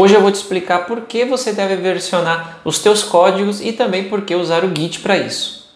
Hoje eu vou te explicar por que você deve versionar os teus códigos e também por que usar o Git para isso.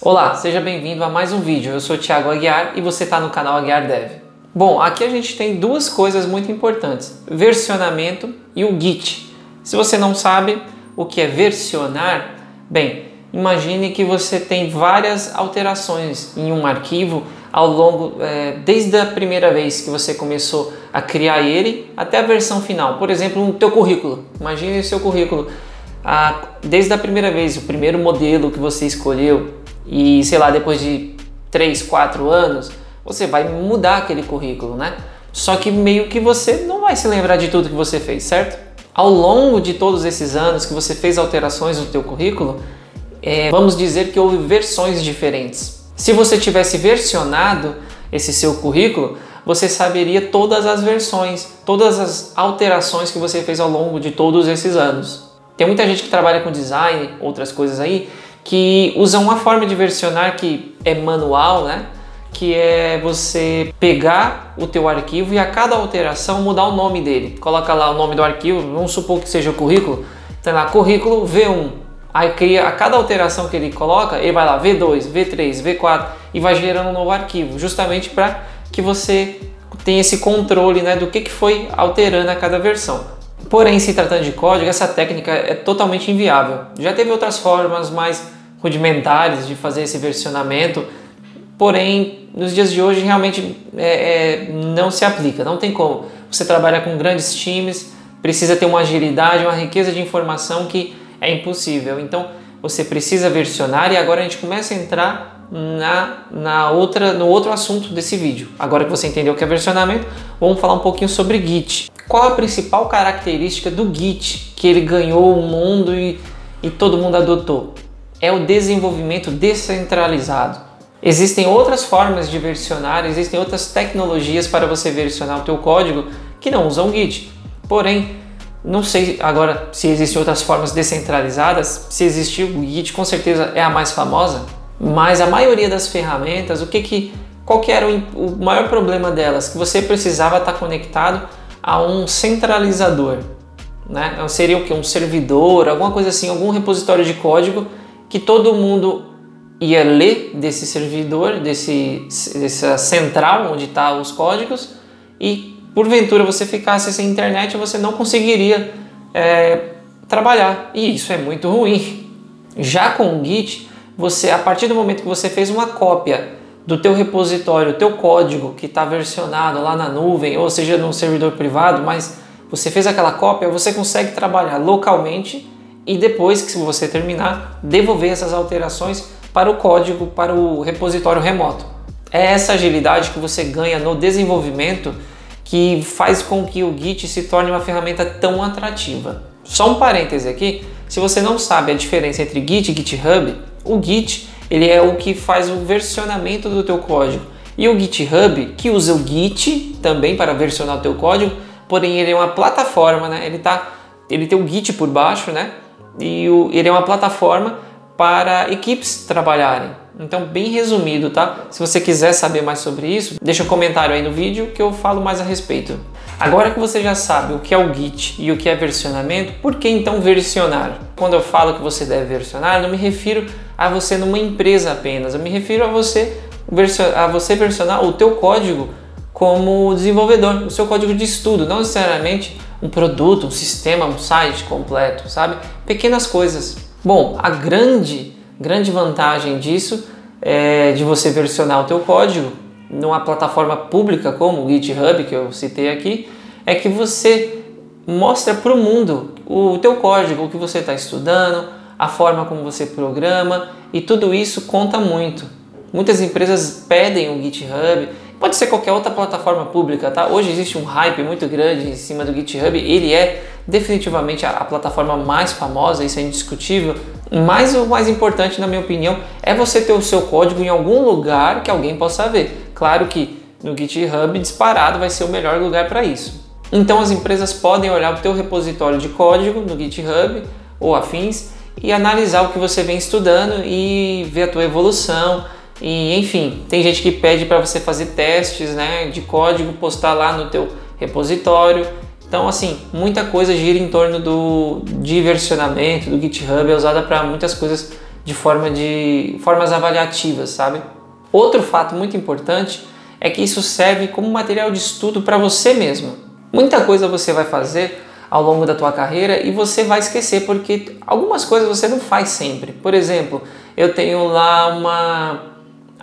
Olá, seja bem-vindo a mais um vídeo. Eu sou Thiago Aguiar e você está no canal Aguiar Dev. Bom, aqui a gente tem duas coisas muito importantes: versionamento e o Git. Se você não sabe o que é versionar, bem, imagine que você tem várias alterações em um arquivo ao longo, é, desde a primeira vez que você começou a criar ele até a versão final. Por exemplo, o teu currículo. Imagine o seu currículo. Desde a primeira vez, o primeiro modelo que você escolheu e sei lá, depois de 3, 4 anos, você vai mudar aquele currículo, né? Só que meio que você não vai se lembrar de tudo que você fez, certo? Ao longo de todos esses anos que você fez alterações no teu currículo, é, vamos dizer que houve versões diferentes. Se você tivesse versionado esse seu currículo, você saberia todas as versões, todas as alterações que você fez ao longo de todos esses anos. Tem muita gente que trabalha com design, outras coisas aí, que usam uma forma de versionar que é manual, né? Que é você pegar o teu arquivo e a cada alteração mudar o nome dele. Coloca lá o nome do arquivo, vamos supor que seja o currículo, tem lá currículo V1. Aí cria a cada alteração que ele coloca, ele vai lá V2, V3, V4 e vai gerando um novo arquivo, justamente para que você tenha esse controle né, do que, que foi alterando a cada versão. Porém, se tratando de código, essa técnica é totalmente inviável. Já teve outras formas mais rudimentares de fazer esse versionamento, porém, nos dias de hoje realmente é, é, não se aplica, não tem como. Você trabalha com grandes times, precisa ter uma agilidade, uma riqueza de informação que é impossível. Então, você precisa versionar e agora a gente começa a entrar na, na outra, no outro assunto desse vídeo. Agora que você entendeu o que é versionamento, vamos falar um pouquinho sobre Git. Qual a principal característica do Git que ele ganhou o mundo e, e todo mundo adotou? É o desenvolvimento descentralizado. Existem outras formas de versionar, existem outras tecnologias para você versionar o teu código que não usam Git. Porém, não sei agora se existem outras formas descentralizadas. Se existiu, o Git com certeza é a mais famosa. Mas a maioria das ferramentas, o que que, qual que era o, o maior problema delas? Que você precisava estar conectado a um centralizador, né? Então, seria o que? Um servidor, alguma coisa assim, algum repositório de código que todo mundo ia ler desse servidor, desse, dessa central onde estão tá os códigos e porventura você ficasse sem internet você não conseguiria é, trabalhar e isso é muito ruim. Já com o Git você a partir do momento que você fez uma cópia do teu repositório, teu código que está versionado lá na nuvem, ou seja, num servidor privado, mas você fez aquela cópia, você consegue trabalhar localmente e depois que você terminar, devolver essas alterações para o código, para o repositório remoto. É essa agilidade que você ganha no desenvolvimento que faz com que o Git se torne uma ferramenta tão atrativa. Só um parêntese aqui, se você não sabe a diferença entre Git e GitHub, o Git ele é o que faz o versionamento do teu código. E o GitHub, que usa o Git também para versionar o teu código, porém ele é uma plataforma, né? Ele, tá, ele tem o Git por baixo, né? E o, ele é uma plataforma para equipes trabalharem. Então, bem resumido, tá? Se você quiser saber mais sobre isso, deixa um comentário aí no vídeo que eu falo mais a respeito. Agora que você já sabe o que é o Git e o que é versionamento, por que então versionar? Quando eu falo que você deve versionar, não me refiro a você numa empresa apenas, eu me refiro a você, a você versionar o teu código como desenvolvedor, o seu código de estudo, não necessariamente um produto, um sistema, um site completo, sabe? Pequenas coisas. Bom, a grande, grande vantagem disso é de você versionar o teu código numa plataforma pública como o GitHub, que eu citei aqui, é que você mostra para o mundo o teu código, o que você está estudando, a forma como você programa e tudo isso conta muito. Muitas empresas pedem o GitHub, pode ser qualquer outra plataforma pública, tá? Hoje existe um hype muito grande em cima do GitHub, ele é definitivamente a, a plataforma mais famosa, isso é indiscutível. Mas o mais importante, na minha opinião, é você ter o seu código em algum lugar que alguém possa ver. Claro que no GitHub disparado vai ser o melhor lugar para isso. Então as empresas podem olhar o teu repositório de código no GitHub ou afins e analisar o que você vem estudando e ver a tua evolução E enfim, tem gente que pede para você fazer testes, né, de código, postar lá no teu repositório. Então, assim, muita coisa gira em torno do de versionamento, do GitHub, é usada para muitas coisas de forma de formas avaliativas, sabe? Outro fato muito importante é que isso serve como material de estudo para você mesmo. Muita coisa você vai fazer ao longo da tua carreira e você vai esquecer porque algumas coisas você não faz sempre. Por exemplo, eu tenho lá uma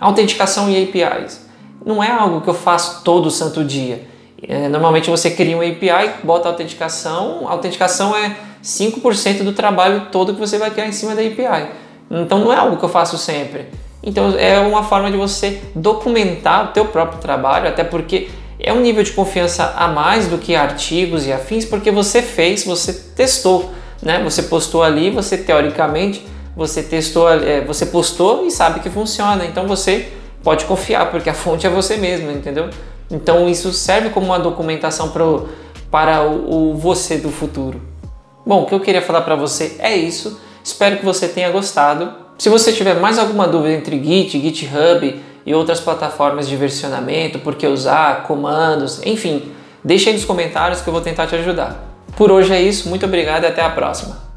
autenticação em APIs. Não é algo que eu faço todo santo dia. É, normalmente você cria um API, bota a autenticação, a autenticação é 5% do trabalho todo que você vai criar em cima da API. Então não é algo que eu faço sempre. Então é uma forma de você documentar o teu próprio trabalho, até porque é um nível de confiança a mais do que artigos e afins, porque você fez, você testou, né? Você postou ali, você teoricamente você testou, é, você postou e sabe que funciona. Então você pode confiar, porque a fonte é você mesmo, entendeu? Então isso serve como uma documentação pro, para o, o você do futuro. Bom, o que eu queria falar para você é isso. Espero que você tenha gostado. Se você tiver mais alguma dúvida entre Git, GitHub e outras plataformas de versionamento, por que usar, comandos, enfim, deixe aí nos comentários que eu vou tentar te ajudar. Por hoje é isso, muito obrigado e até a próxima.